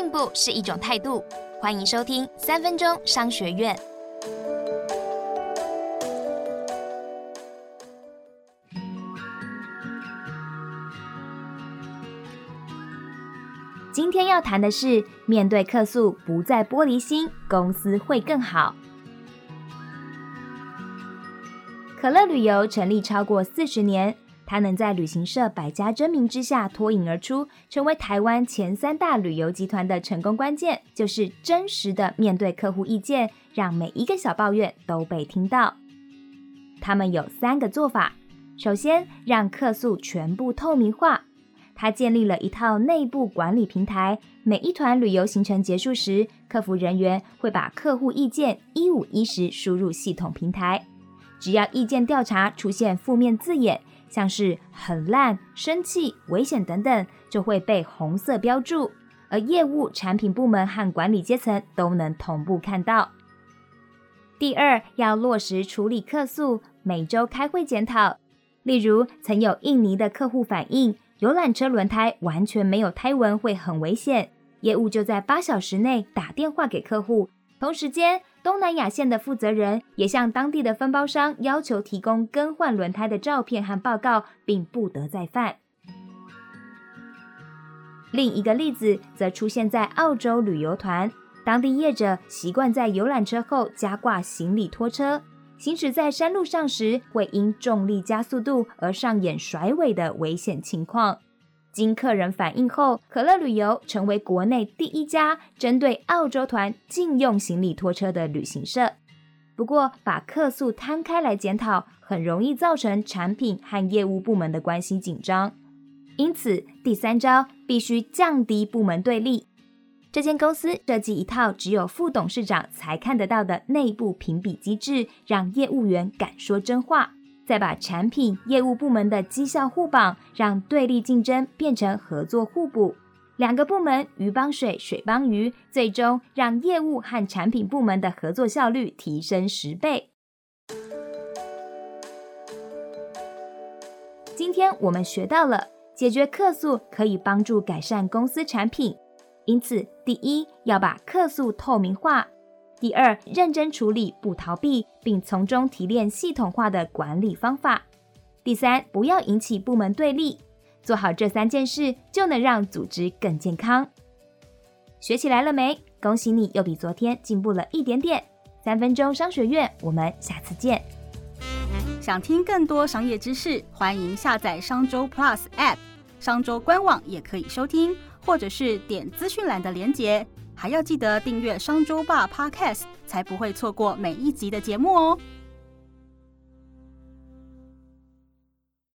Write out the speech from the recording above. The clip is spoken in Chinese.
进步是一种态度。欢迎收听三分钟商学院。今天要谈的是，面对客诉不再玻璃心，公司会更好。可乐旅游成立超过四十年，它能在旅行社百家争鸣之下脱颖而出，成为台湾前三大旅游集团的成功关键，就是真实的面对客户意见，让每一个小抱怨都被听到。他们有三个做法：首先，让客诉全部透明化，他建立了一套内部管理平台，每一团旅游行程结束时，客服人员会把客户意见一五一十输入系统平台。只要意见调查出现负面字眼，像是很烂、生气、危险等等，就会被红色标注，而业务、产品部门和管理阶层都能同步看到。第二，要落实处理客诉，每周开会检讨。例如，曾有印尼的客户反映，游览车轮胎完全没有胎纹会很危险，业务就在八小时内打电话给客户，同时间。东南亚线的负责人也向当地的分包商要求提供更换轮胎的照片和报告，并不得再犯。另一个例子则出现在澳洲旅游团，当地业者习惯在游览车后加挂行李拖车，行驶在山路上时会因重力加速度而上演甩尾的危险情况。经客人反映后，可乐旅游成为国内第一家针对澳洲团禁用行李拖车的旅行社。不过，把客诉摊开来检讨，很容易造成产品和业务部门的关系紧张。因此，第三招必须降低部门对立。这间公司设计一套只有副董事长才看得到的内部评比机制，让业务员敢说真话。再把产品业务部门的绩效互绑，让对立竞争变成合作互补，两个部门鱼帮水，水帮鱼，最终让业务和产品部门的合作效率提升十倍。今天我们学到了，解决客诉可以帮助改善公司产品，因此第一要把客诉透明化。第二，认真处理，不逃避，并从中提炼系统化的管理方法。第三，不要引起部门对立。做好这三件事，就能让组织更健康。学起来了没？恭喜你，又比昨天进步了一点点。三分钟商学院，我们下次见。想听更多商业知识，欢迎下载商周 Plus App，商周官网也可以收听，或者是点资讯栏的连结。还要记得订阅商周霸 Podcast，才不会错过每一集的节目哦。